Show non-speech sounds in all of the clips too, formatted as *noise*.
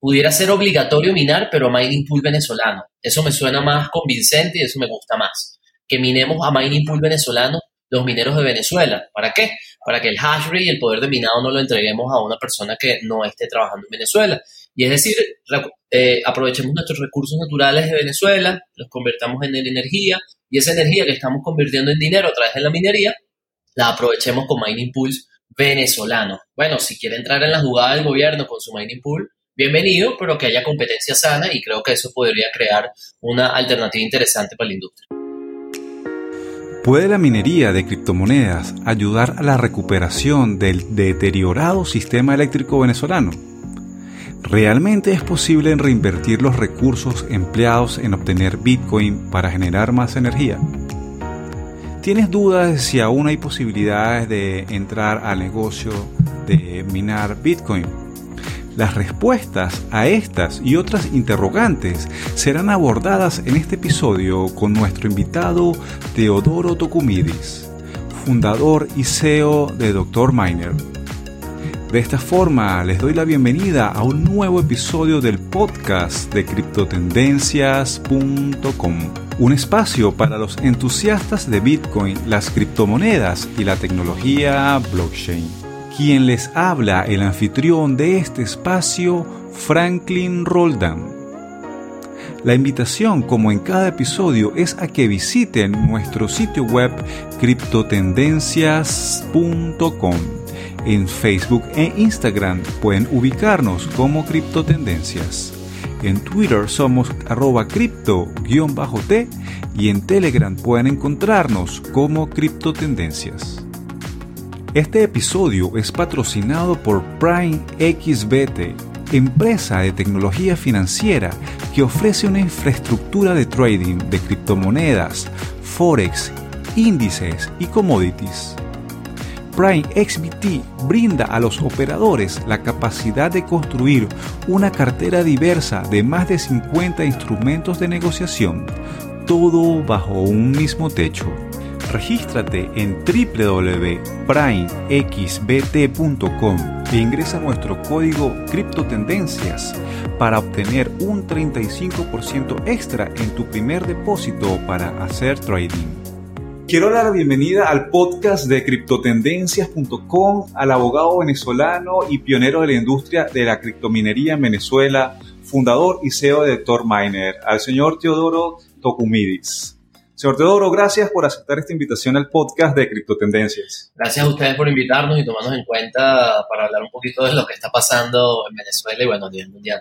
pudiera ser obligatorio minar, pero a mining pool venezolano. Eso me suena más convincente y eso me gusta más. Que minemos a mining pool venezolano los mineros de Venezuela. ¿Para qué? Para que el hash rate y el poder de minado no lo entreguemos a una persona que no esté trabajando en Venezuela. Y es decir, eh, aprovechemos nuestros recursos naturales de Venezuela, los convertamos en energía y esa energía que estamos convirtiendo en dinero a través de la minería, la aprovechemos con mining pools venezolanos. Bueno, si quiere entrar en la jugada del gobierno con su mining pool, bienvenido, pero que haya competencia sana y creo que eso podría crear una alternativa interesante para la industria. ¿Puede la minería de criptomonedas ayudar a la recuperación del deteriorado sistema eléctrico venezolano? ¿Realmente es posible reinvertir los recursos empleados en obtener Bitcoin para generar más energía? ¿Tienes dudas si aún hay posibilidades de entrar al negocio de minar Bitcoin? Las respuestas a estas y otras interrogantes serán abordadas en este episodio con nuestro invitado Teodoro Tocumidis, fundador y CEO de Dr. Miner. De esta forma, les doy la bienvenida a un nuevo episodio del podcast de criptotendencias.com, un espacio para los entusiastas de Bitcoin, las criptomonedas y la tecnología blockchain. Quien les habla, el anfitrión de este espacio, Franklin Roldan. La invitación, como en cada episodio, es a que visiten nuestro sitio web criptotendencias.com. En Facebook e Instagram pueden ubicarnos como Criptotendencias. En Twitter somos arroba cripto-t y en Telegram pueden encontrarnos como Criptotendencias. Este episodio es patrocinado por Prime XBT, empresa de tecnología financiera que ofrece una infraestructura de trading de criptomonedas, forex, índices y commodities. Prime XBT brinda a los operadores la capacidad de construir una cartera diversa de más de 50 instrumentos de negociación, todo bajo un mismo techo. Regístrate en www.primexbt.com e ingresa nuestro código Criptotendencias para obtener un 35% extra en tu primer depósito para hacer trading. Quiero dar la bienvenida al podcast de criptotendencias.com al abogado venezolano y pionero de la industria de la criptominería en Venezuela, fundador y CEO de Tor Miner, al señor Teodoro Tocumidis. Señor Teodoro, gracias por aceptar esta invitación al podcast de Criptotendencias. Gracias a ustedes por invitarnos y tomarnos en cuenta para hablar un poquito de lo que está pasando en Venezuela y bueno, a nivel mundial.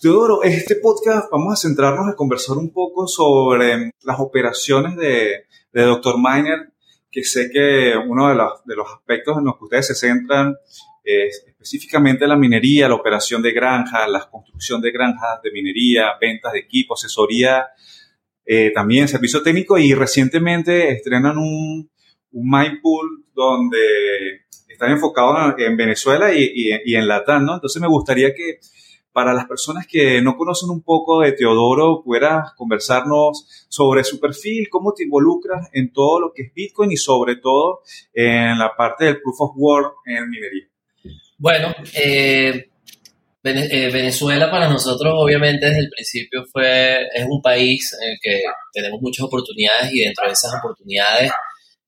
Teodoro, en este podcast vamos a centrarnos a conversar un poco sobre las operaciones de, de Dr. Miner, que sé que uno de los, de los aspectos en los que ustedes se centran es específicamente la minería, la operación de granjas, la construcción de granjas de minería, ventas de equipo, asesoría eh, también servicio técnico y recientemente estrenan un, un Mindpool donde están enfocados en Venezuela y, y, en Latam, ¿no? Entonces me gustaría que para las personas que no conocen un poco de Teodoro, pudieras conversarnos sobre su perfil, cómo te involucras en todo lo que es Bitcoin y sobre todo en la parte del Proof of Work en minería. Bueno, eh, Venezuela para nosotros obviamente desde el principio fue, es un país en el que tenemos muchas oportunidades y dentro de esas oportunidades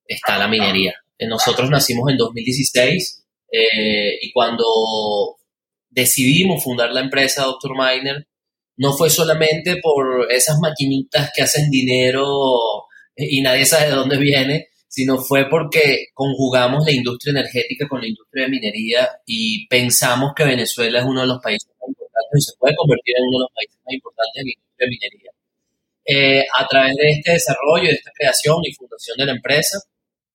está la minería. Eh, nosotros nacimos en 2016 eh, y cuando decidimos fundar la empresa Dr. Miner, no fue solamente por esas maquinitas que hacen dinero y nadie sabe de dónde viene, sino fue porque conjugamos la industria energética con la industria de minería y pensamos que Venezuela es uno de los países más importantes y se puede convertir en uno de los países más importantes en la industria de minería. Eh, a través de este desarrollo, de esta creación y fundación de la empresa,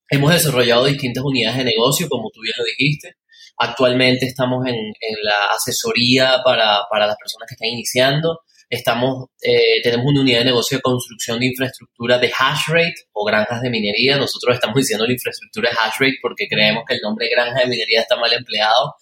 hemos desarrollado distintas unidades de negocio, como tú bien lo dijiste. Actualmente estamos en, en la asesoría para, para las personas que están iniciando, Estamos, eh, tenemos una unidad de negocio de construcción de infraestructura de hash rate o granjas de minería. Nosotros estamos diciendo la infraestructura de hash rate porque creemos que el nombre granja de minería está mal empleado.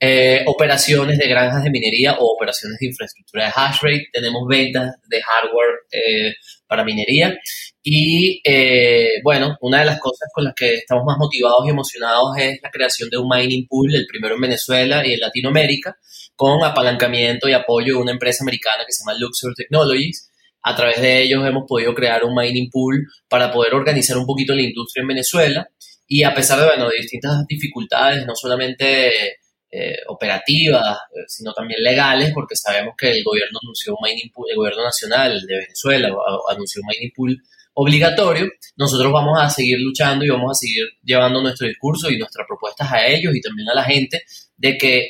eh, operaciones de granjas de minería o operaciones de infraestructura de hash rate, tenemos ventas de hardware eh, para minería y eh, bueno, una de las cosas con las que estamos más motivados y emocionados es la creación de un mining pool, el primero en Venezuela y en Latinoamérica, con apalancamiento y apoyo de una empresa americana que se llama Luxor Technologies. A través de ellos hemos podido crear un mining pool para poder organizar un poquito la industria en Venezuela y a pesar de, bueno, de distintas dificultades, no solamente eh, operativas, eh, sino también legales, porque sabemos que el gobierno anunció un mining pool, el gobierno nacional de Venezuela anunció un mining pool obligatorio, nosotros vamos a seguir luchando y vamos a seguir llevando nuestro discurso y nuestras propuestas a ellos y también a la gente de que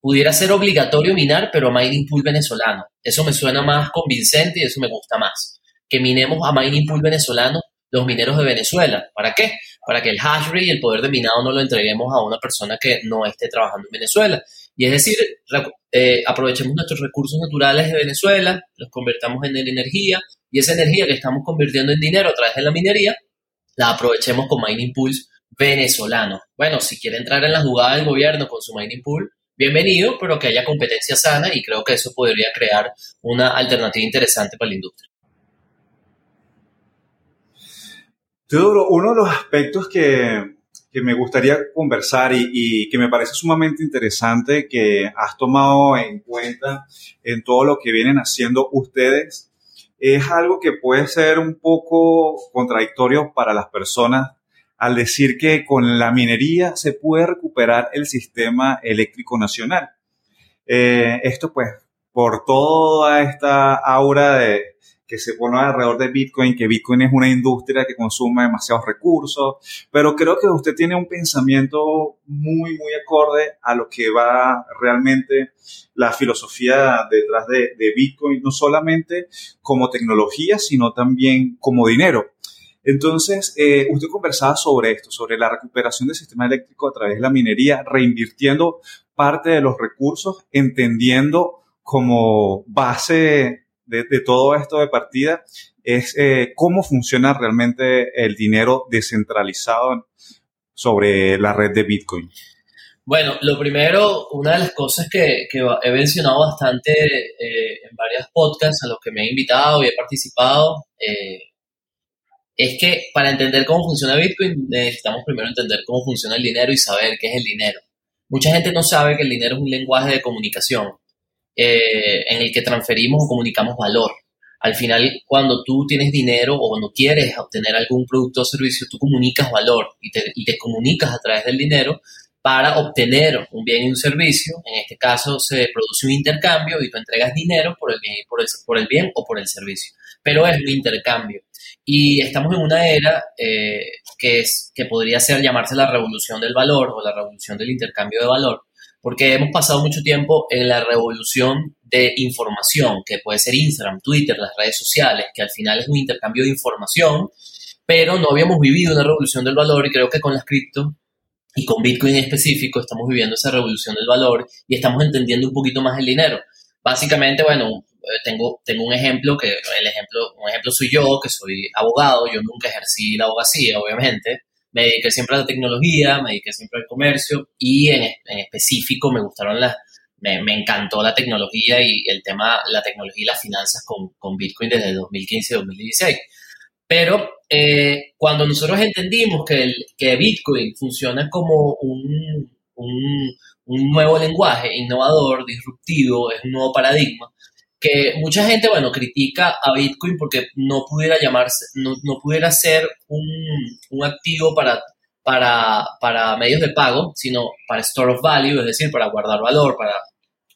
pudiera ser obligatorio minar, pero a mining pool venezolano. Eso me suena más convincente y eso me gusta más. Que minemos a mining pool venezolano los mineros de Venezuela. ¿Para qué? Para que el hash rate y el poder de minado no lo entreguemos a una persona que no esté trabajando en Venezuela. Y es decir, eh, aprovechemos nuestros recursos naturales de Venezuela, los convertamos en energía y esa energía que estamos convirtiendo en dinero a través de la minería, la aprovechemos con Mining Pools venezolano. Bueno, si quiere entrar en la jugada del gobierno con su Mining Pool, bienvenido, pero que haya competencia sana y creo que eso podría crear una alternativa interesante para la industria. Teodoro, uno de los aspectos que, me gustaría conversar y, que me parece sumamente interesante que has tomado en cuenta en todo lo que vienen haciendo ustedes es algo que puede ser un poco contradictorio para las personas al decir que con la minería se puede recuperar el sistema eléctrico nacional. Eh, esto pues por toda esta aura de, que se pone alrededor de Bitcoin, que Bitcoin es una industria que consume demasiados recursos, pero creo que usted tiene un pensamiento muy, muy acorde a lo que va realmente la filosofía detrás de, Bitcoin, no solamente como tecnología, sino también como dinero. Entonces, eh, usted conversaba sobre esto, sobre la recuperación del sistema eléctrico a través de la minería, reinvirtiendo parte de los recursos, entendiendo como base de, todo esto de partida es eh, cómo funciona realmente el dinero descentralizado sobre la red de Bitcoin. Bueno, lo primero, una de las cosas que, he mencionado bastante eh, en varios podcasts a los que me he invitado y he participado, es que para entender cómo funciona Bitcoin necesitamos primero entender cómo funciona el dinero y saber qué es el dinero. Mucha gente no sabe que el dinero es un lenguaje de comunicación eh, en el que transferimos o comunicamos valor. Al final, cuando tú tienes dinero o cuando quieres obtener algún producto o servicio, tú comunicas valor y te, comunicas a través del dinero para obtener un bien y un servicio. En este caso, se produce un intercambio y tú entregas dinero por el bien, por el, por el bien o por el servicio. Pero es un intercambio. Y estamos en una era eh, que, es, que podría ser llamarse la revolución del valor o la revolución del intercambio de valor, porque hemos pasado mucho tiempo en la revolución de información, que puede ser Instagram, Twitter, las redes sociales, que al final es un intercambio de información, pero no habíamos vivido una revolución del valor y creo que con las cripto y con Bitcoin en específico estamos viviendo esa revolución del valor y estamos entendiendo un poquito más el dinero. Básicamente, bueno, tengo, tengo un ejemplo que el ejemplo, un ejemplo soy yo, que soy abogado, yo nunca ejercí la abogacía, obviamente, me dediqué siempre a la tecnología, me dediqué siempre al comercio y en, específico me gustaron las, me, encantó la tecnología y el tema, la tecnología y las finanzas con, con Bitcoin desde 2015 y 2016. Pero eh, cuando nosotros entendimos que, el, que Bitcoin funciona como un, un, un nuevo lenguaje innovador, disruptivo, es un nuevo paradigma, que mucha gente, bueno, critica a Bitcoin porque no pudiera llamarse, no, pudiera ser un, activo para, para, para, medios de pago, sino para store of value, es decir, para guardar valor, para,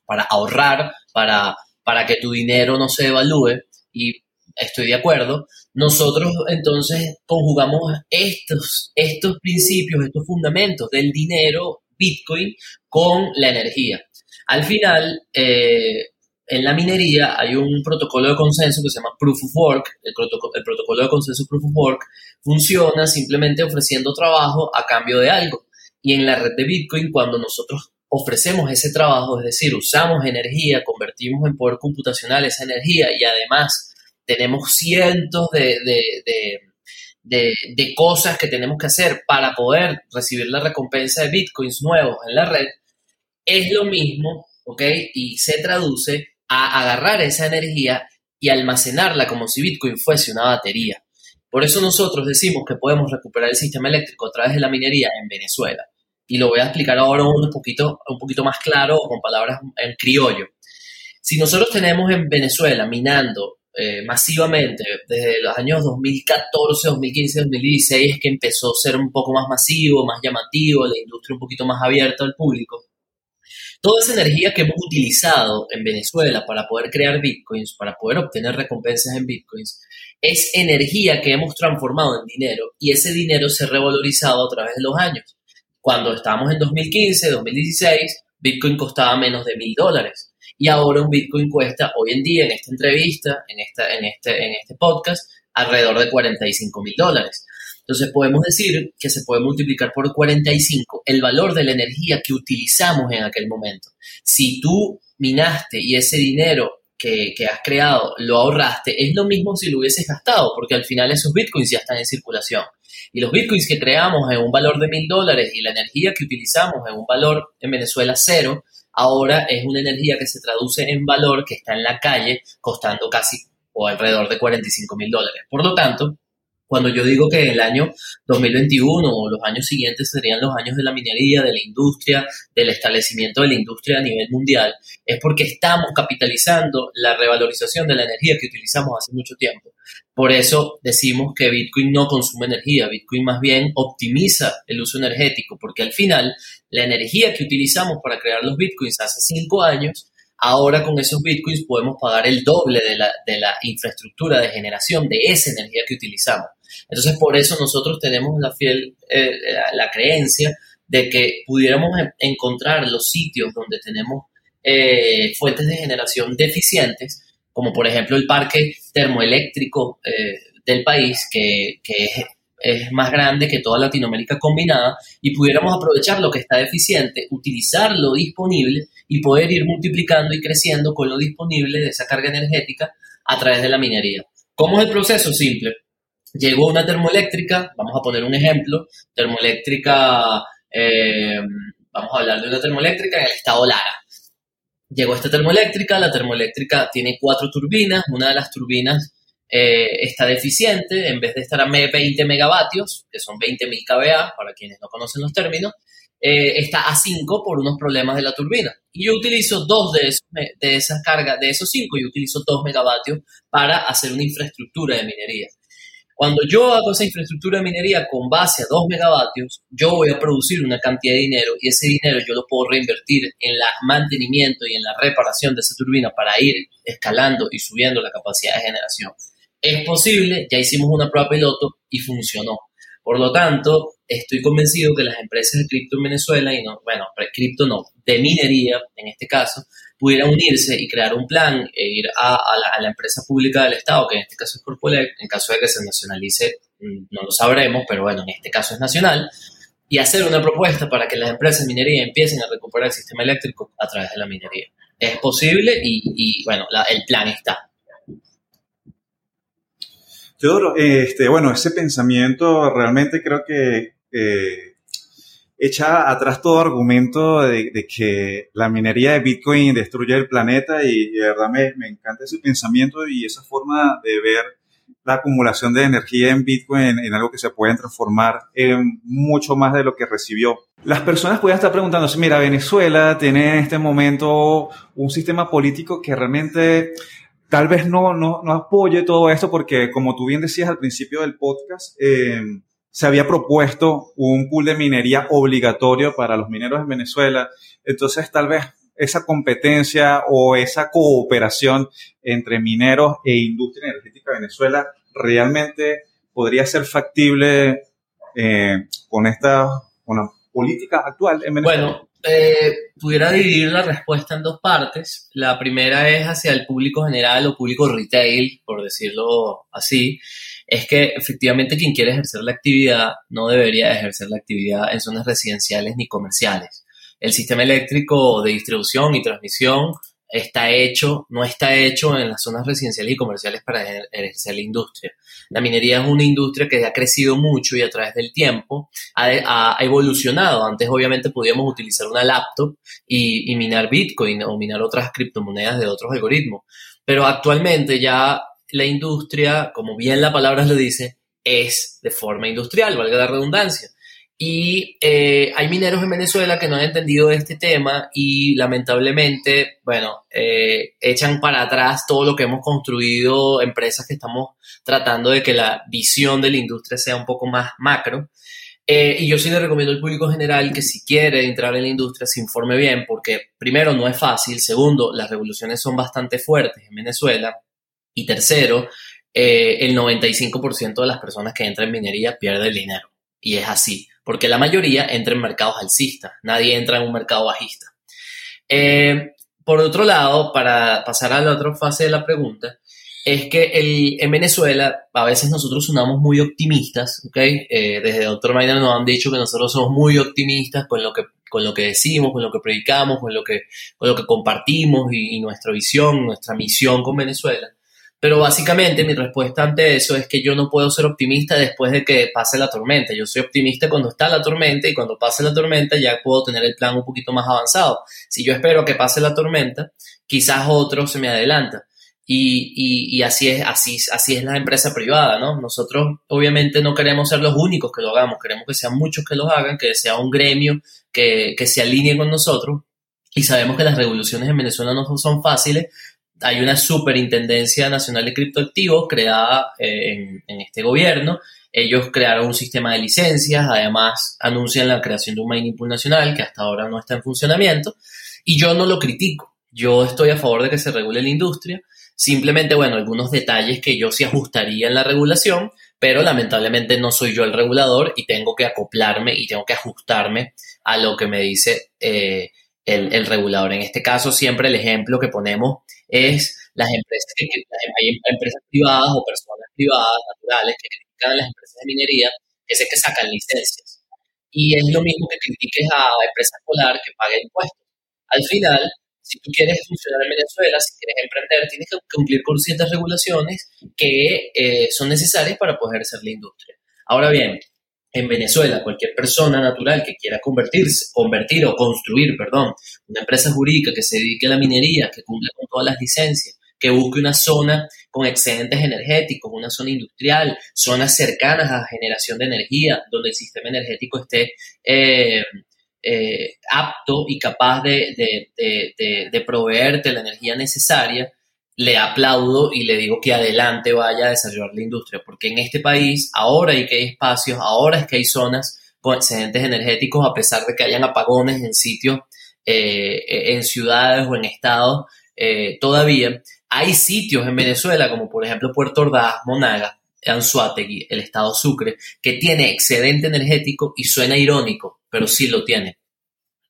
para ahorrar, para, para que tu dinero no se devalúe. Y estoy de acuerdo. Nosotros entonces conjugamos estos, estos principios, estos fundamentos del dinero Bitcoin con la energía. Al final, eh, en la minería hay un protocolo de consenso que se llama Proof of Work. El, protocolo, de consenso Proof of Work funciona simplemente ofreciendo trabajo a cambio de algo. Y en la red de Bitcoin, cuando nosotros ofrecemos ese trabajo, es decir, usamos energía, convertimos en poder computacional esa energía y además tenemos cientos de, de cosas que tenemos que hacer para poder recibir la recompensa de Bitcoins nuevos en la red, es lo mismo, ¿ok? Y se traduce a agarrar esa energía y almacenarla como si Bitcoin fuese una batería. Por eso nosotros decimos que podemos recuperar el sistema eléctrico a través de la minería en Venezuela. Y lo voy a explicar ahora un poquito, un poquito más claro con palabras en criollo. Si nosotros tenemos en Venezuela minando eh, masivamente desde los años 2014, 2015, 2016 es que empezó a ser un poco más masivo, más llamativo, la industria un poquito más abierta al público. Toda esa energía que hemos utilizado en Venezuela para poder crear bitcoins, para poder obtener recompensas en bitcoins, es energía que hemos transformado en dinero y ese dinero se ha revalorizado a través de los años. Cuando estábamos en 2015, 2016, bitcoin costaba menos de mil dólares y ahora un Bitcoin cuesta hoy en día en esta entrevista, en, esta, en, este, en este podcast, alrededor de 45 mil dólares. Entonces podemos decir que se puede multiplicar por 45 el valor de la energía que utilizamos en aquel momento. Si tú minaste y ese dinero que, que, has creado lo ahorraste, es lo mismo si lo hubieses gastado, porque al final esos bitcoins ya están en circulación. Y los bitcoins que creamos en un valor de mil dólares y la energía que utilizamos en un valor en Venezuela cero, ahora es una energía que se traduce en valor que está en la calle costando casi o alrededor de 45 mil dólares. Por lo tanto, cuando yo digo que el año 2021 o los años siguientes serían los años de la minería, de la industria, del establecimiento de la industria a nivel mundial, es porque estamos capitalizando la revalorización de la energía que utilizamos hace mucho tiempo. Por eso decimos que Bitcoin no consume energía, Bitcoin más bien optimiza el uso energético, porque al final la energía que utilizamos para crear los Bitcoins hace cinco años Ahora con esos bitcoins podemos pagar el doble de la, infraestructura de generación de esa energía que utilizamos. Entonces, por eso nosotros tenemos la fiel, eh, la, creencia de que pudiéramos encontrar los sitios donde tenemos eh, fuentes de generación deficientes, como por ejemplo el parque termoeléctrico eh, del país, que, que es es más grande que toda Latinoamérica combinada y pudiéramos aprovechar lo que está deficiente, utilizar lo disponible y poder ir multiplicando y creciendo con lo disponible de esa carga energética a través de la minería. ¿Cómo es el proceso? Simple. Llegó una termoeléctrica, vamos a poner un ejemplo, termoeléctrica, eh, vamos a hablar de una termoeléctrica en el estado Lara. Llegó esta termoeléctrica, la termoeléctrica tiene cuatro turbinas, una de las turbinas eh, está deficiente, en vez de estar a 20 megavatios, que son 20.000 kVA, para quienes no conocen los términos, eh, está a 5 por unos problemas de la turbina. Y yo utilizo dos de, esos, de esas cargas, de esos 5, yo utilizo 2 megavatios para hacer una infraestructura de minería. Cuando yo hago esa infraestructura de minería con base a 2 megavatios, yo voy a producir una cantidad de dinero y ese dinero yo lo puedo reinvertir en el mantenimiento y en la reparación de esa turbina para ir escalando y subiendo la capacidad de generación. Es posible, ya hicimos una prueba piloto y funcionó. Por lo tanto, estoy convencido que las empresas de cripto en Venezuela, y no, bueno, cripto no, de minería en este caso, pudieran unirse y crear un plan e ir a, la, empresa pública del Estado, que en este caso es Corpolec, en caso de que se nacionalice, mm, no lo sabremos, pero bueno, en este caso es nacional, y hacer una propuesta para que las empresas de minería empiecen a recuperar el sistema eléctrico a través de la minería. Es posible y, bueno, el plan está. Teodoro, este, bueno, ese pensamiento realmente creo que eh, echa atrás todo argumento de, que la minería de Bitcoin destruye el planeta y, de verdad me, me, encanta ese pensamiento y esa forma de ver la acumulación de energía en Bitcoin en, algo que se puede transformar en mucho más de lo que recibió. Las personas pueden estar preguntándose, mira, Venezuela tiene en este momento un sistema político que realmente tal vez no, no, no apoye todo esto porque, como tú bien decías al principio del podcast, eh, se había propuesto un pool de minería obligatorio para los mineros en Venezuela. Entonces, tal vez esa competencia o esa cooperación entre mineros e industria energética de Venezuela realmente podría ser factible eh, con esta la política actual en Venezuela. Bueno, eh, pudiera dividir la respuesta en dos partes. La primera es hacia el público general o público retail, por decirlo así. Es que efectivamente quien quiere ejercer la actividad no debería ejercer la actividad en zonas residenciales ni comerciales. El sistema eléctrico de distribución y transmisión está hecho, no está hecho en las zonas residenciales y comerciales para ejercer la industria. La minería es una industria que ha crecido mucho y a través del tiempo ha, evolucionado. Antes obviamente podíamos utilizar una laptop y, minar Bitcoin o minar otras criptomonedas de otros algoritmos. Pero actualmente ya la industria, como bien la palabra lo dice, es de forma industrial, valga la redundancia. Y eh, hay mineros en Venezuela que no han entendido este tema y lamentablemente, bueno, eh, echan para atrás todo lo que hemos construido, empresas que estamos tratando de que la visión de la industria sea un poco más macro. Eh, y yo sí le recomiendo al público general que si quiere entrar en la industria se informe bien, porque primero no es fácil, segundo, las revoluciones son bastante fuertes en Venezuela, y tercero, el 95% de las personas que entran en minería pierde el dinero. Y es así porque la mayoría entra en mercados alcistas, nadie entra en un mercado bajista. Eh, por otro lado, para pasar a la otra fase de la pregunta, es que el, en Venezuela a veces nosotros sonamos muy optimistas, ¿ok? Eh, desde Dr. Miner nos han dicho que nosotros somos muy optimistas con lo que, con lo que decimos, con lo que predicamos, con lo que, con lo que compartimos y nuestra visión, nuestra misión con Venezuela. Pero básicamente mi respuesta ante eso es que yo no puedo ser optimista después de que pase la tormenta. Yo soy optimista cuando está la tormenta y cuando pase la tormenta ya puedo tener el plan un poquito más avanzado. Si yo espero que pase la tormenta, quizás otro se me adelanta. Y, así es, así, así es la empresa privada, ¿no? Nosotros obviamente no queremos ser los únicos que lo hagamos, queremos que sean muchos que lo hagan, que sea un gremio que, que se alinee con nosotros. Y sabemos que las revoluciones en Venezuela no son fáciles, hay una superintendencia nacional de criptoactivos creada eh, en, este gobierno. Ellos crearon un sistema de licencias, además anuncian la creación de un mining pool nacional que hasta ahora no está en funcionamiento. Y yo no lo critico. Yo estoy a favor de que se regule la industria. Simplemente, bueno, algunos detalles que yo sí ajustaría en la regulación, pero lamentablemente no soy yo el regulador y tengo que acoplarme y tengo que ajustarme a lo que me dice eh, el, regulador. En este caso, siempre el ejemplo que ponemos es las empresas que, hay empresas privadas o personas privadas naturales que critican a las empresas de minería que sé que sacan licencias. Y es lo mismo que critiques a empresas polar que paguen impuestos. Al final, si tú quieres funcionar en Venezuela, si quieres emprender, tienes que cumplir con ciertas regulaciones que eh, son necesarias para poder ser la industria. Ahora bien, en Venezuela, cualquier persona natural que quiera convertirse, convertir o construir, perdón, una empresa jurídica que se dedique a la minería, que cumpla con todas las licencias, que busque una zona con excedentes energéticos, una zona industrial, zonas cercanas a generación de energía, donde el sistema energético esté eh, eh, apto y capaz de, de proveerte la energía necesaria, le aplaudo y le digo que adelante vaya a desarrollar la industria, porque en este país ahora hay que hay espacios, ahora es que hay zonas con excedentes energéticos, a pesar de que hayan apagones en sitios, eh, en ciudades o en estados, eh, todavía hay sitios en Venezuela, como por ejemplo Puerto Ordaz, Monaga, Anzuategui, el estado Sucre, que tiene excedente energético y suena irónico, pero sí lo tiene.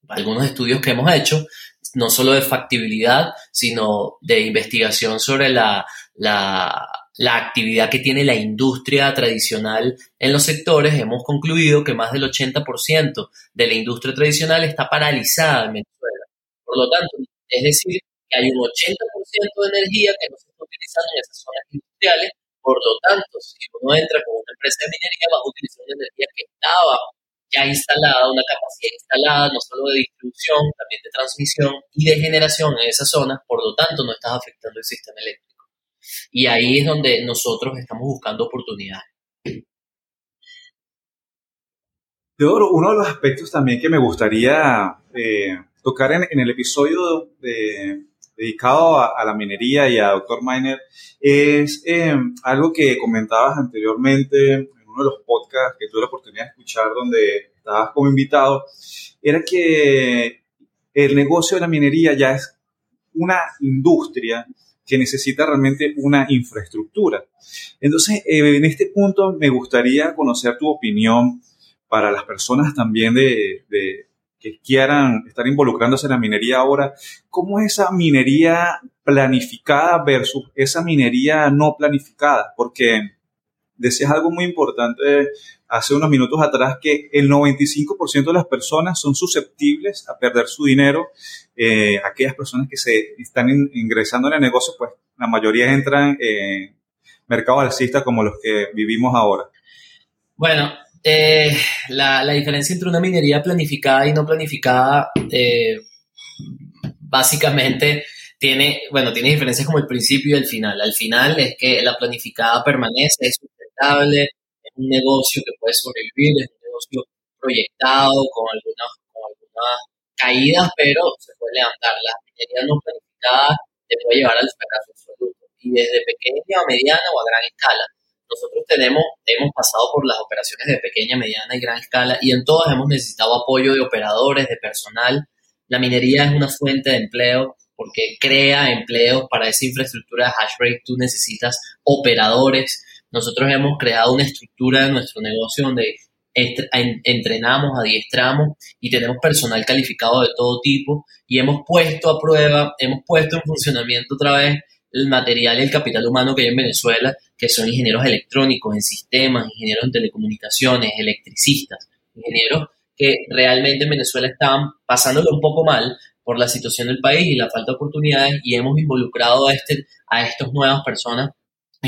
Algunos estudios que hemos hecho no solo de factibilidad, sino de investigación sobre la, la, actividad que tiene la industria tradicional en los sectores, hemos concluido que más del 80% de la industria tradicional está paralizada en Venezuela. Por lo tanto, es decir, que hay un 80% de energía que no se está utilizando en esas zonas industriales. Por lo tanto, si uno entra con una empresa de minería, va a utilizar una energía que estaba ya instalada, una capacidad instalada, no solo de distribución, también de transmisión y de generación en esa zona, por lo tanto no estás afectando el sistema eléctrico. Y ahí es donde nosotros estamos buscando oportunidades. Teodoro, uno de los aspectos también que me gustaría eh, tocar en, el episodio dedicado a, la minería y a Dr. Miner es eh, algo que comentabas anteriormente uno de los podcasts que tuve la oportunidad de escuchar donde estabas como invitado, era que el negocio de la minería ya es una industria que necesita realmente una infraestructura. Entonces, eh, en este punto me gustaría conocer tu opinión para las personas también de, de, que quieran estar involucrándose en la minería ahora. ¿Cómo es esa minería planificada versus esa minería no planificada? Porque decías algo muy importante hace unos minutos atrás que el 95% de las personas son susceptibles a perder su dinero. Eh, aquellas personas que se están ingresando en el negocio, pues la mayoría entran en mercados alcistas como los que vivimos ahora. Bueno, eh, la, diferencia entre una minería planificada y no planificada, eh, básicamente tiene, bueno, tiene diferencias como el principio y el final. Al final es que la planificada permanece, es sustentable, un negocio que puede sobrevivir, es un negocio proyectado con algunas, con algunas caídas, pero se puede levantar. La minería no planificada te puede llevar al fracaso absoluto. Y desde pequeña a mediana o a gran escala. Nosotros tenemos, hemos pasado por las operaciones de pequeña, mediana y gran escala y en todas hemos necesitado apoyo de operadores, de personal. La minería es una fuente de empleo porque crea empleos para esa infraestructura de hash Tú necesitas operadores, nosotros hemos creado una estructura de nuestro negocio donde entrenamos, adiestramos y tenemos personal calificado de todo tipo y hemos puesto a prueba, hemos puesto en funcionamiento otra vez el material y el capital humano que hay en Venezuela, que son ingenieros electrónicos en sistemas, ingenieros en telecomunicaciones, electricistas, ingenieros que realmente en Venezuela están pasándolo un poco mal por la situación del país y la falta de oportunidades y hemos involucrado a, este, a estas nuevas personas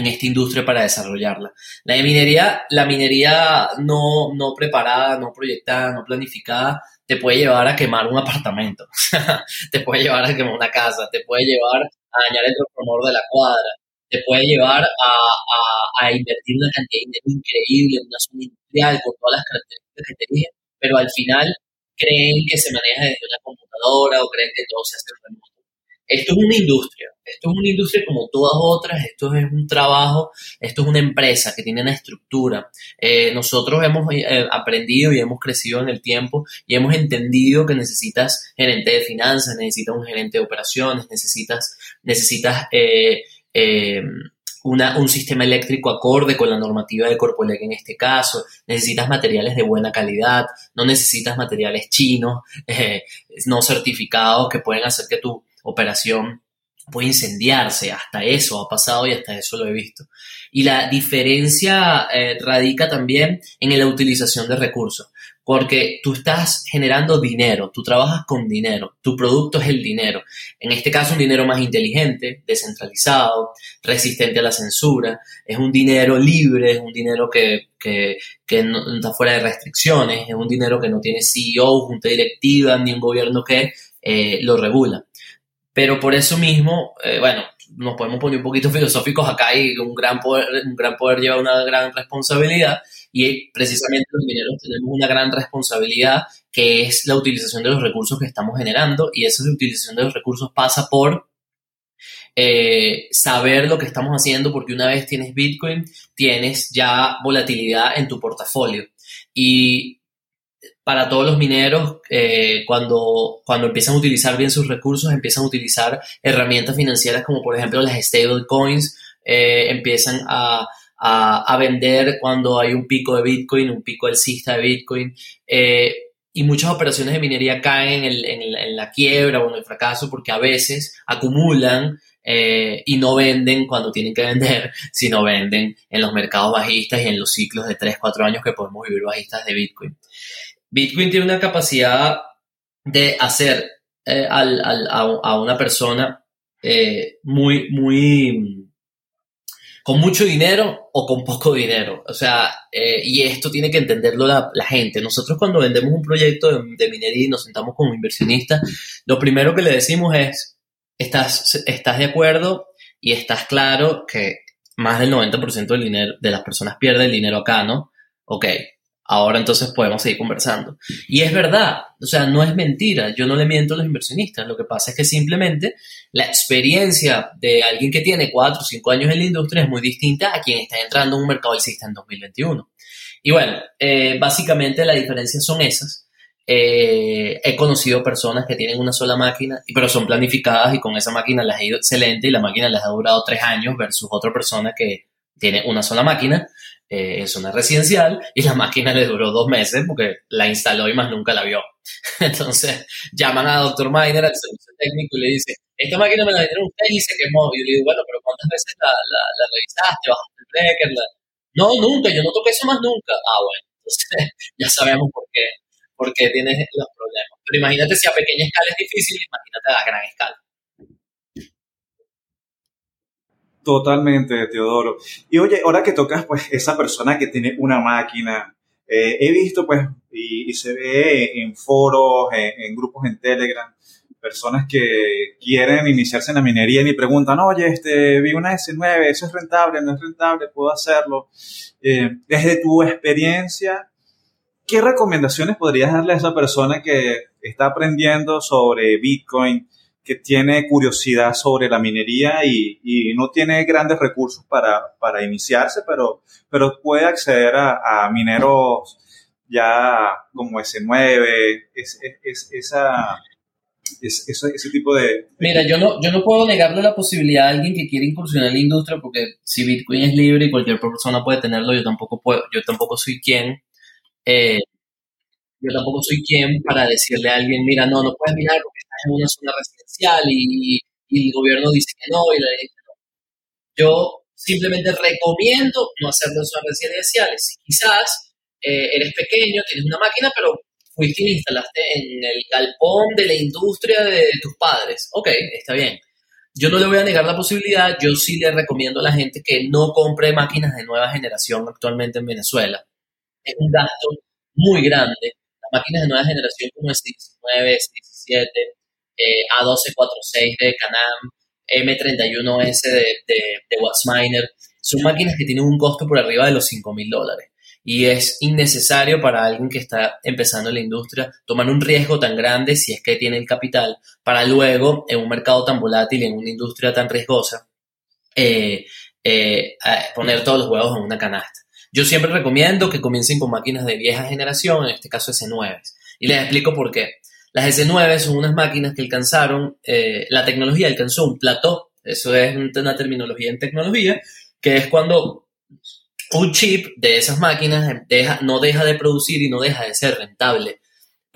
en esta industria para desarrollarla. La minería, la minería no, no preparada, no proyectada, no planificada, te puede llevar a quemar un apartamento, *laughs* te puede llevar a quemar una casa, te puede llevar a dañar el transformador de la cuadra, te puede llevar a, a, invertir una cantidad de dinero increíble en una zona industrial con todas las características que te dije, pero al final creen que se maneja desde una computadora o creen que todo se hace. Esto es una industria, esto es una industria como todas otras, esto es un trabajo, esto es una empresa que tiene una estructura. Eh, nosotros hemos eh, aprendido y hemos crecido en el tiempo y hemos entendido que necesitas gerente de finanzas, necesitas un gerente de operaciones, necesitas, necesitas eh, un sistema eléctrico acorde con la normativa de Corpoelec en este caso, necesitas materiales de buena calidad, no necesitas materiales chinos, *laughs* no certificados que pueden hacer que tu operación puede incendiarse, hasta eso ha pasado y hasta eso lo he visto. Y la diferencia eh, radica también en la utilización de recursos, porque tú estás generando dinero, tú trabajas con dinero, tu producto es el dinero. En este caso, un dinero más inteligente, descentralizado, resistente a la censura, es un dinero libre, es un dinero que, no está fuera de restricciones, es un dinero que no tiene CEO, junta directiva, ni un gobierno que eh, lo regula. Pero por eso mismo, eh, bueno, nos podemos poner un poquito filosóficos acá y un gran poder, un gran poder lleva una gran responsabilidad y precisamente los mineros tenemos una gran responsabilidad que es la utilización de los recursos que estamos generando y esa utilización de los recursos pasa por eh, saber lo que estamos haciendo porque una vez tienes Bitcoin, tienes ya volatilidad en tu portafolio. Y para todos los mineros, eh, cuando, cuando empiezan a utilizar bien sus recursos, empiezan a utilizar herramientas financieras como por ejemplo las stablecoins, eh, empiezan a, a, vender cuando hay un pico de Bitcoin, un pico alcista de Bitcoin. Eh, y muchas operaciones de minería caen en, en, en, la quiebra o en el fracaso porque a veces acumulan y no venden cuando tienen que vender, *laughs* sino venden en los mercados bajistas y en los ciclos de 3, 4 años que podemos vivir bajistas de Bitcoin. Bitcoin tiene una capacidad de hacer eh, a, una persona eh, muy, muy, con mucho dinero o con poco dinero. O sea, eh, y esto tiene que entenderlo la, gente. Nosotros cuando vendemos un proyecto de, minería y nos sentamos como inversionistas, lo primero que le decimos es, ¿estás, estás de acuerdo y estás claro que más del 90% del dinero de las personas pierde el dinero acá, ¿no? Ok, ahora entonces podemos seguir conversando. Y es verdad, o sea, no es mentira, yo no le miento a los inversionistas, lo que pasa es que simplemente la experiencia de alguien que tiene 4 o 5 años en la industria es muy distinta a quien está entrando en un mercado alcista en 2021. Y bueno, eh, básicamente las diferencias son esas. Eh, he conocido personas que tienen una sola máquina, pero son planificadas y con esa máquina les ha ido excelente y la máquina les ha durado 3 años versus otra persona que tiene una sola máquina eh, en zona residencial y la máquina le duró dos meses porque la instaló y más nunca la vio. *laughs* Entonces llaman a Dr. Miner, al servicio técnico, y le dice, esta máquina me la dieron ustedes y se quemó. Y le digo, bueno, pero ¿cuántas veces la, la, revisaste? ¿Bajaste el breaker? No, nunca, yo no toqué eso más nunca. Ah, bueno. Entonces, *laughs* ya sabemos por qué, por qué tienes los problemas. Pero imagínate si a pequeña escala es difícil, imagínate a gran escala. Totalmente, Teodoro. Y oye, ahora que tocas, pues, esa persona que tiene una máquina, eh, he visto, pues, y, se ve en foros, en, grupos en Telegram, personas que quieren iniciarse en la minería y me preguntan, oye, este, vi una S9, ¿eso es rentable? ¿No es rentable? ¿Puedo hacerlo? Eh, desde tu experiencia, ¿qué recomendaciones podrías darle a esa persona que está aprendiendo sobre Bitcoin? Que tiene curiosidad sobre la minería y, no tiene grandes recursos para, para, iniciarse, pero, pero puede acceder a, mineros ya como S9, es, es, esa, ese tipo de, Mira, yo no, yo no puedo negarle la posibilidad a alguien que quiere incursionar en la industria porque si Bitcoin es libre y cualquier persona puede tenerlo, yo tampoco puedo, yo tampoco soy quien eh, yo tampoco soy quien para decirle a alguien, mira, no, no puedes mirar porque estás en una zona residencial y, el gobierno dice que no y la ley que no. Yo simplemente recomiendo no hacerlo en zonas residenciales. Si quizás eh, eres pequeño, tienes una máquina, pero fuiste y la instalaste en el galpón de la industria de tus padres. Ok, está bien. Yo no le voy a negar la posibilidad, yo sí le recomiendo a la gente que no compre máquinas de nueva generación actualmente en Venezuela. Es un gasto muy grande máquinas de nueva generación como S19, S17, A1246 de Canam, M31S de, de, de son máquinas que tienen un costo por arriba de los 5 mil dólares. Y es innecesario para alguien que está empezando en la industria tomar un riesgo tan grande si es que tiene el capital para luego, en un mercado tan volátil, en una industria tan riesgosa, eh, eh, poner todos los huevos en una canasta. Yo siempre recomiendo que comiencen con máquinas de vieja generación, en este caso S9. Y les explico por qué. Las S9 son unas máquinas que alcanzaron, eh, la tecnología alcanzó un plató, eso es una terminología en tecnología, que es cuando un chip de esas máquinas no deja de producir y no deja de ser rentable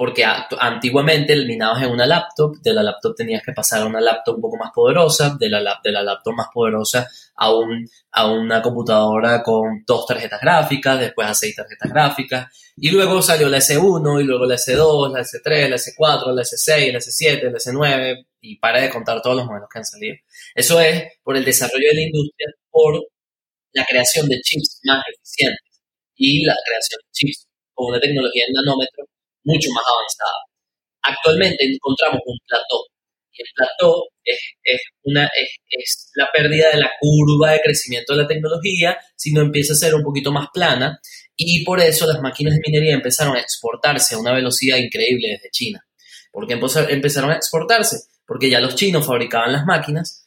porque antiguamente minabas en una laptop, de la laptop tenías que pasar a una laptop un poco más poderosa, de la, de la laptop más poderosa a, un, a una computadora con dos tarjetas gráficas, después a seis tarjetas gráficas, y luego salió la S1, y luego la S2, la S3, la S4, la S6, la S7, la S9, y para de contar todos los modelos que han salido. Eso es por el desarrollo de la industria, por la creación de chips más eficientes y la creación de chips con una tecnología en nanómetros mucho más avanzada. Actualmente encontramos un plató y el plató es, es, una, es, es, la pérdida de la curva de crecimiento de la tecnología, sino empieza a ser un poquito más plana y por eso las máquinas de minería empezaron a exportarse a una velocidad increíble desde China. ¿Por qué empezaron a exportarse? Porque ya los chinos fabricaban las máquinas,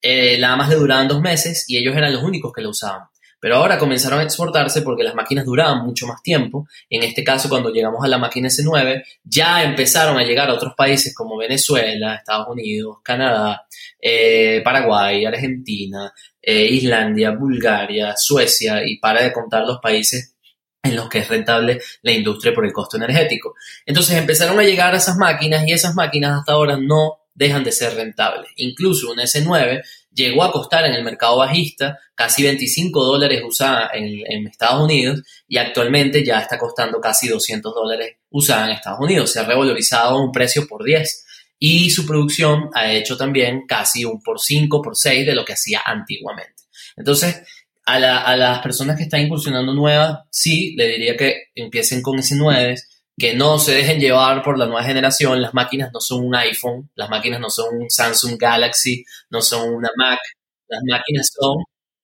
eh, nada más le duraban dos meses y ellos eran los únicos que lo usaban. Pero ahora comenzaron a exportarse porque las máquinas duraban mucho más tiempo. En este caso, cuando llegamos a la máquina S9, ya empezaron a llegar a otros países como Venezuela, Estados Unidos, Canadá, eh, Paraguay, Argentina, eh, Islandia, Bulgaria, Suecia, y para de contar los países en los que es rentable la industria por el costo energético. Entonces empezaron a llegar a esas máquinas y esas máquinas hasta ahora no dejan de ser rentables. Incluso un S9 llegó a costar en el mercado bajista casi 25 dólares usada en, Estados Unidos y actualmente ya está costando casi 200 dólares usada en Estados Unidos. Se ha revalorizado un precio por 10 y su producción ha hecho también casi un por 5, por 6 de lo que hacía antiguamente. Entonces, a, las personas que están incursionando nuevas, sí, le diría que empiecen con S9 que no se dejen llevar por la nueva generación. Las máquinas no son un iPhone, las máquinas no son un Samsung Galaxy, no son una Mac. Las máquinas son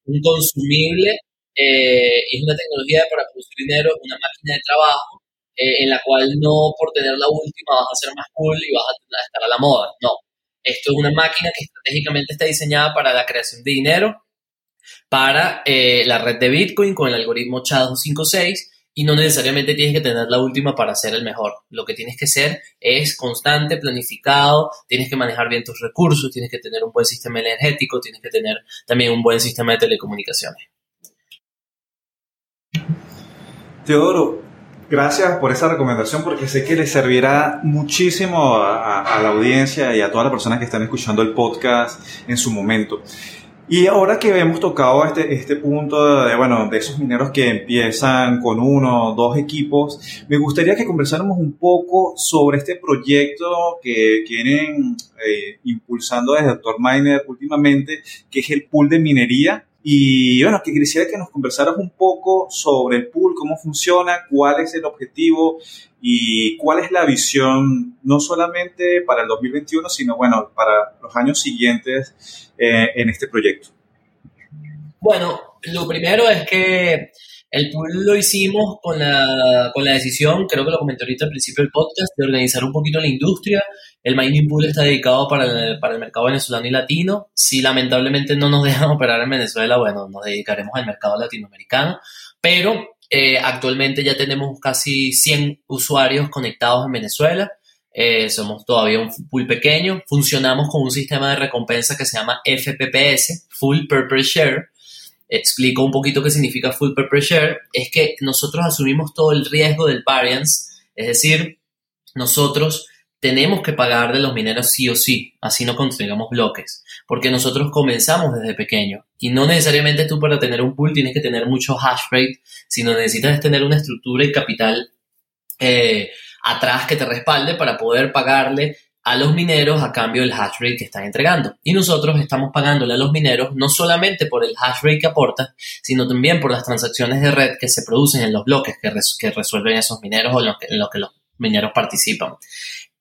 un consumible, eh, es una tecnología para producir dinero, una máquina de trabajo eh, en la cual no por tener la última vas a ser más cool y vas a estar a la moda. No, esto es una máquina que estratégicamente está diseñada para la creación de dinero, para eh, la red de Bitcoin con el algoritmo SHA-256 y no necesariamente tienes que tener la última para ser el mejor. Lo que tienes que ser es constante, planificado, tienes que manejar bien tus recursos, tienes que tener un buen sistema energético, tienes que tener también un buen sistema de telecomunicaciones. Teodoro, gracias por esa recomendación porque sé que le servirá muchísimo a, a la audiencia y a todas las personas que están escuchando el podcast en su momento. Y ahora que hemos tocado este, este punto de, bueno, de esos mineros que empiezan con uno o dos equipos, me gustaría que conversáramos un poco sobre este proyecto que quieren eh, impulsando desde Dr. Miner últimamente, que es el pool de minería. Y bueno, que quisiera que nos conversaras un poco sobre el pool, cómo funciona, cuál es el objetivo y cuál es la visión, no solamente para el 2021, sino bueno, para los años siguientes eh, en este proyecto? Bueno, lo primero es que el pool lo hicimos con la, con la decisión, creo que lo comenté ahorita al principio del podcast, de organizar un poquito la industria. El mining pool está dedicado para el, para el mercado venezolano y latino. Si lamentablemente no nos *laughs* dejan operar en Venezuela, bueno, nos dedicaremos al mercado latinoamericano. Pero eh, actualmente ya tenemos casi 100 usuarios conectados en Venezuela. Eh, somos todavía un pool pequeño, funcionamos con un sistema de recompensa que se llama FPPS, Full Purpose Share. Explico un poquito qué significa Full Purpose Share. Es que nosotros asumimos todo el riesgo del variance, es decir, nosotros tenemos que pagar de los mineros sí o sí, así no construyamos bloques, porque nosotros comenzamos desde pequeño y no necesariamente tú para tener un pool tienes que tener mucho hash rate, sino necesitas tener una estructura y capital eh, atrás que te respalde para poder pagarle a los mineros a cambio del hash rate que están entregando. Y nosotros estamos pagándole a los mineros no solamente por el hash rate que aportan, sino también por las transacciones de red que se producen en los bloques que, resuelven esos mineros o en los que los mineros participan.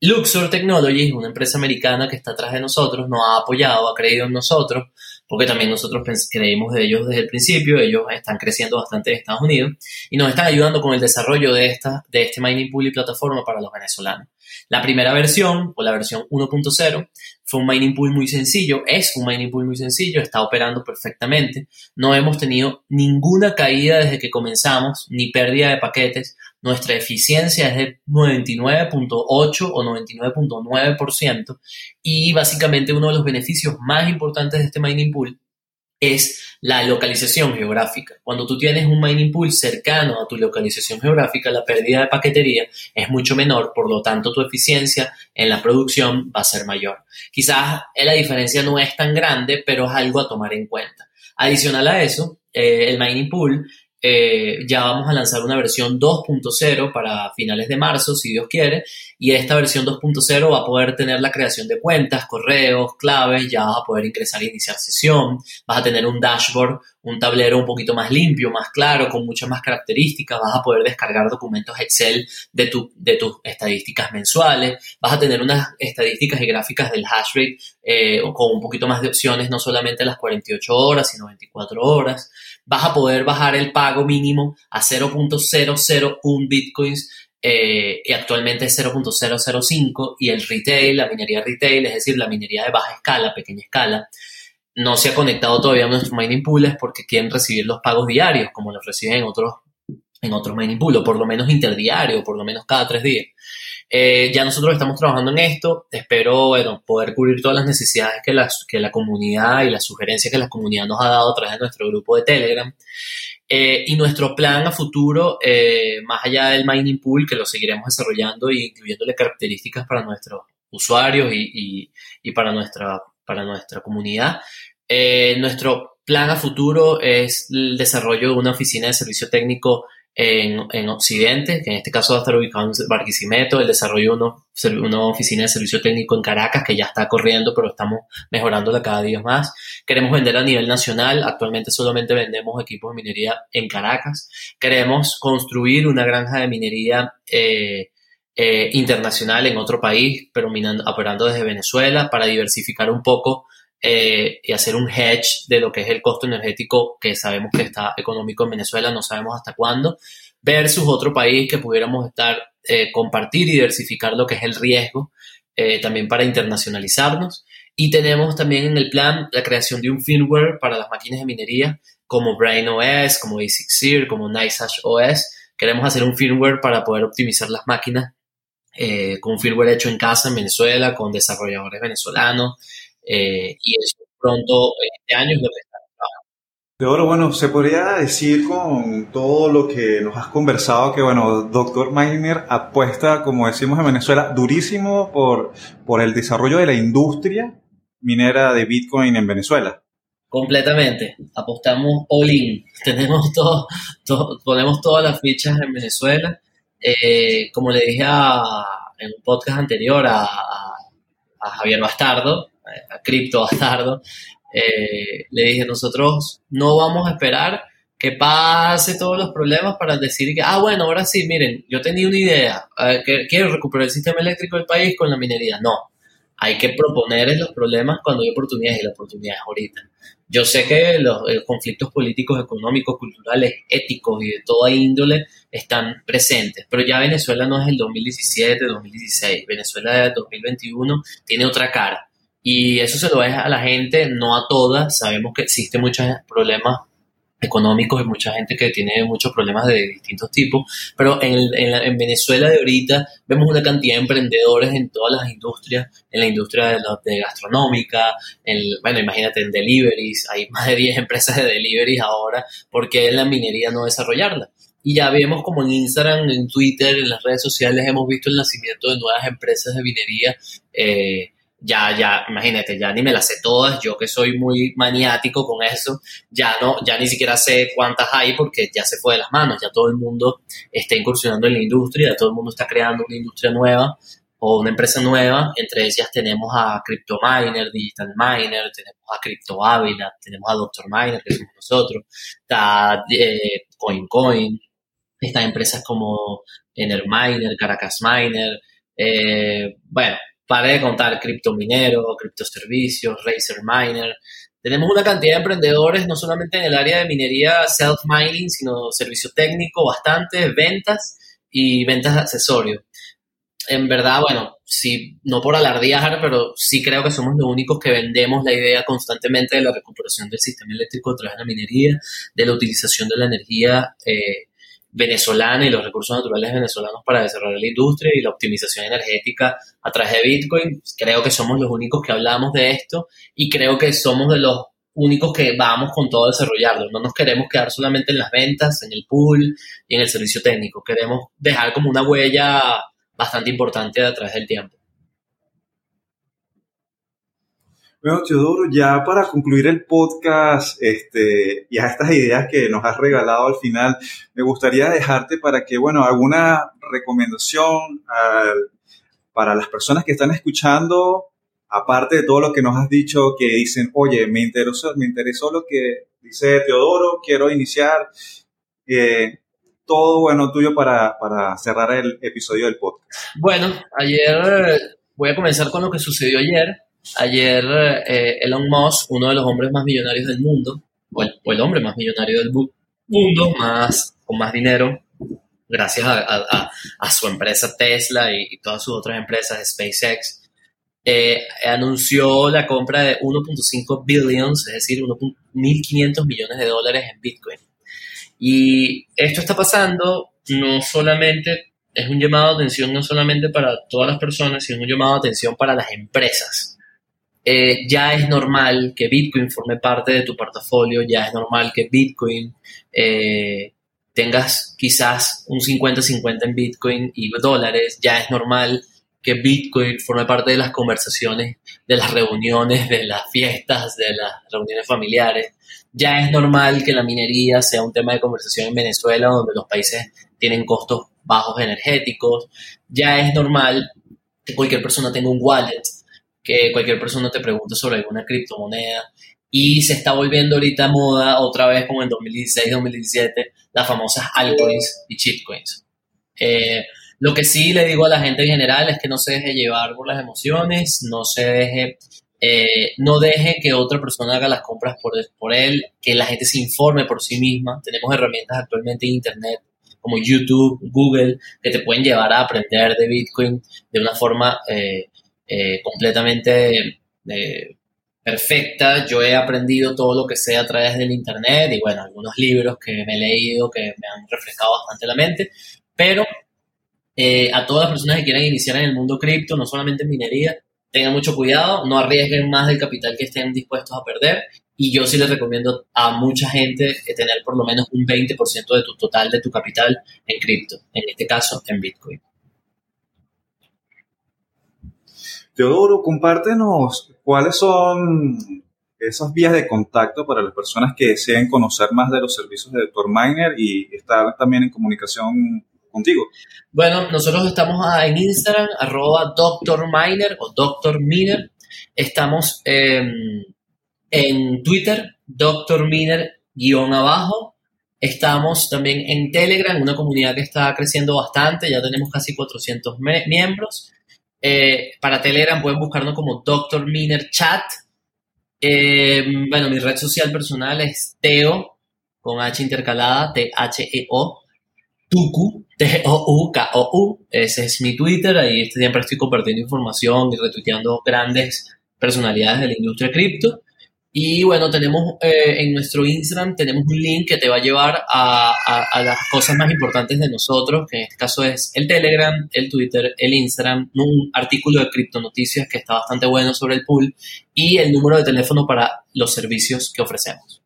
Luxor Technologies, una empresa americana que está atrás de nosotros, nos ha apoyado, ha creído en nosotros, porque también nosotros creímos de ellos desde el principio, ellos están creciendo bastante en Estados Unidos y nos están ayudando con el desarrollo de, esta, de este mining pool y plataforma para los venezolanos. La primera versión, o la versión 1.0, fue un mining pool muy sencillo, es un mining pool muy sencillo, está operando perfectamente, no hemos tenido ninguna caída desde que comenzamos, ni pérdida de paquetes, nuestra eficiencia es de 99.8 o 99.9% y básicamente uno de los beneficios más importantes de este mining pool es la localización geográfica. Cuando tú tienes un mining pool cercano a tu localización geográfica, la pérdida de paquetería es mucho menor, por lo tanto tu eficiencia en la producción va a ser mayor. Quizás la diferencia no es tan grande, pero es algo a tomar en cuenta. Adicional a eso, eh, el mining pool eh, ya vamos a lanzar una versión 2.0 para finales de marzo, si Dios quiere, y esta versión 2.0 va a poder tener la creación de cuentas, correos, claves, ya vas a poder ingresar e iniciar sesión, vas a tener un dashboard, un tablero un poquito más limpio, más claro, con muchas más características, vas a poder descargar documentos Excel de, tu, de tus estadísticas mensuales, vas a tener unas estadísticas y gráficas del hash rate eh, con un poquito más de opciones, no solamente las 48 horas, sino 24 horas, vas a poder bajar el pago mínimo a 0.001 bitcoins eh, y actualmente es 0.005 y el retail, la minería retail, es decir, la minería de baja escala, pequeña escala, no se ha conectado todavía a nuestros mining pools porque quieren recibir los pagos diarios como los reciben en otros, en otros mining pools, o por lo menos interdiario, por lo menos cada tres días. Eh, ya nosotros estamos trabajando en esto, espero bueno, poder cubrir todas las necesidades que, las, que la comunidad y las sugerencias que la comunidad nos ha dado a través de nuestro grupo de Telegram. Eh, y nuestro plan a futuro, eh, más allá del mining pool, que lo seguiremos desarrollando e incluyéndole características para nuestros usuarios y, y, para, nuestra, para nuestra comunidad, eh, nuestro plan a futuro es el desarrollo de una oficina de servicio técnico en, en, Occidente, que en este caso va a estar ubicado en Barquisimeto, el desarrollo de una oficina de servicio técnico en Caracas, que ya está corriendo, pero estamos mejorándola cada día más. Queremos vender a nivel nacional, actualmente solamente vendemos equipos de minería en Caracas. Queremos construir una granja de minería eh, eh, internacional en otro país, pero operando desde Venezuela, para diversificar un poco eh, y hacer un hedge de lo que es el costo energético que sabemos que está económico en Venezuela, no sabemos hasta cuándo, versus otro país que pudiéramos estar, eh, compartir y diversificar lo que es el riesgo, eh, también para internacionalizarnos. Y tenemos también en el plan la creación de un firmware para las máquinas de minería, como Brain OS, como ASICSIR, como NiceHash OS. Queremos hacer un firmware para poder optimizar las máquinas con un firmware hecho en casa en Venezuela, con desarrolladores venezolanos, eh, y eso pronto este año es lo que está de oro, bueno, se podría decir con todo lo que nos has conversado que, bueno, Doctor Miner apuesta, como decimos en Venezuela, durísimo por, por el desarrollo de la industria minera de Bitcoin en Venezuela. Completamente. Apostamos all in. *laughs* Tenemos todo, ponemos todas las fichas en Venezuela. Eh, como le dije en un podcast anterior a, Javier Bastardo, a Crypto Bastardo, eh, le dije, nosotros no vamos a esperar que pase todos los problemas para decir que, ah, bueno, ahora sí, miren, yo tenía una idea, que quiero recuperar el sistema eléctrico del país con la minería. No, hay que proponer los problemas cuando hay oportunidades y la oportunidad es ahorita. Yo sé que los, eh, conflictos políticos, económicos, culturales, éticos y de toda índole están presentes, pero ya Venezuela no es el 2017, 2016, Venezuela de 2021 tiene otra cara. Y eso se lo deja a la gente, no a todas. Sabemos que existen muchos problemas económicos y mucha gente que tiene muchos problemas de distintos tipos, pero en, en, Venezuela de ahorita vemos una cantidad de emprendedores en todas las industrias, en la industria de, de gastronómica, en, bueno, imagínate en deliveries, hay más de 10 empresas de deliveries ahora, porque en la minería no desarrollarla? Y ya vemos como en Instagram, en Twitter, en las redes sociales hemos visto el nacimiento de nuevas empresas de minería. Eh, ya, ya, imagínate, ya ni me las sé todas, yo que soy muy maniático con eso, ya no, ya ni siquiera sé cuántas hay porque ya se fue de las manos, ya todo el mundo está incursionando en la industria, todo el mundo está creando una industria nueva o una empresa nueva, entre ellas tenemos a CryptoMiner, Digital Miner, tenemos a Crypto tenemos a Doctor Miner, que somos nosotros, está eh, CoinCoin, están empresas como Enerminer, Caracas Miner, eh, bueno, para de contar criptominero, criptoservicios, Razer Miner. Tenemos una cantidad de emprendedores, no solamente en el área de minería self-mining, sino servicio técnico, bastante, ventas y ventas de accesorios. En verdad, bueno, sí, no por alardear, pero sí creo que somos los únicos que vendemos la idea constantemente de la recuperación del sistema eléctrico a través de la minería, de la utilización de la energía eh, venezolana y los recursos naturales venezolanos para desarrollar la industria y la optimización energética a través de Bitcoin. Creo que somos los únicos que hablamos de esto y creo que somos de los únicos que vamos con todo a desarrollarlo. No nos queremos quedar solamente en las ventas, en el pool y en el servicio técnico. Queremos dejar como una huella bastante importante a través del tiempo. Bueno, Teodoro, ya para concluir el podcast este, y a estas ideas que nos has regalado al final, me gustaría dejarte para que, bueno, alguna recomendación para las personas que están escuchando, aparte de todo lo que nos has dicho, que dicen, oye, me interesó, me interesó lo que dice Teodoro, quiero iniciar. Eh, todo bueno tuyo para, para cerrar el episodio del podcast. Bueno, ayer voy a comenzar con lo que sucedió ayer Ayer eh, Elon Musk, uno de los hombres más millonarios del mundo, o el, hombre más millonario del mundo, más, con más dinero, gracias a, su empresa Tesla y, todas sus otras empresas, SpaceX, eh, anunció la compra de 1.5 billions, es decir, 1.500 millones de dólares en Bitcoin. Y esto está pasando no solamente, es un llamado de atención no solamente para todas las personas, sino un llamado de atención para las empresas. Eh, ya es normal que Bitcoin forme parte de tu portafolio, ya es normal que Bitcoin eh, tengas quizás un 50-50 en Bitcoin y dólares, ya es normal que Bitcoin forme parte de las conversaciones, de las reuniones, de las fiestas, de las reuniones familiares. Ya es normal que la minería sea un tema de conversación en Venezuela, donde los países tienen costos bajos energéticos. Ya es normal que cualquier persona tenga un wallet que cualquier persona te pregunte sobre alguna criptomoneda. Y se está volviendo ahorita moda otra vez como en 2016-2017 las famosas altcoins y shitcoins. Eh, lo que sí le digo a la gente en general es que no se deje llevar por las emociones, no se deje, eh, no deje que otra persona haga las compras por, él, que la gente se informe por sí misma. Tenemos herramientas actualmente en Internet como YouTube, Google, que te pueden llevar a aprender de Bitcoin de una forma eh, eh, completamente eh, perfecta. Yo he aprendido todo lo que sé a través del Internet y bueno, algunos libros que me he leído que me han refrescado bastante la mente, pero eh, a todas las personas que quieran iniciar en el mundo cripto, no solamente en minería, tengan mucho cuidado, no arriesguen más del capital que estén dispuestos a perder. Y yo sí les recomiendo a mucha gente tener por lo menos un 20% de tu total de tu capital en cripto, en este caso en Bitcoin. Teodoro, compártenos cuáles son esas vías de contacto para las personas que deseen conocer más de los servicios de Dr. Miner y estar también en comunicación contigo? Bueno, nosotros estamos en Instagram, arroba Dr. Miner o Dr. Miner. Estamos en Twitter, Dr. Miner guion abajo. Estamos también en Telegram, una comunidad que está creciendo bastante, ya tenemos casi 400 miembros. Eh, para Telegram pueden buscarnos como Dr. Miner Chat. Eh, bueno, mi red social personal es Teo, con H intercalada, T-H-E-O, Tuku, T-O-U-K-O-U. Ese es mi Twitter, ahí siempre estoy compartiendo información y retuiteando grandes personalidades de la industria cripto. Y bueno, tenemos eh, en nuestro Instagram, tenemos un link que te va a llevar a, las cosas más importantes de nosotros, que en este caso es el Telegram, el Twitter, el Instagram, un artículo de criptonoticias que está bastante bueno sobre el pool y el número de teléfono para los servicios que ofrecemos.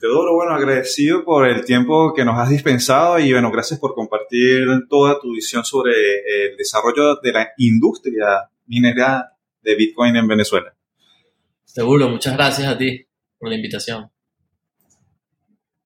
Teodoro, bueno, agradecido por el tiempo que nos has dispensado y bueno, gracias por compartir toda tu visión sobre el desarrollo de la industria minera de Bitcoin en Venezuela. Seguro, muchas gracias a ti por la invitación.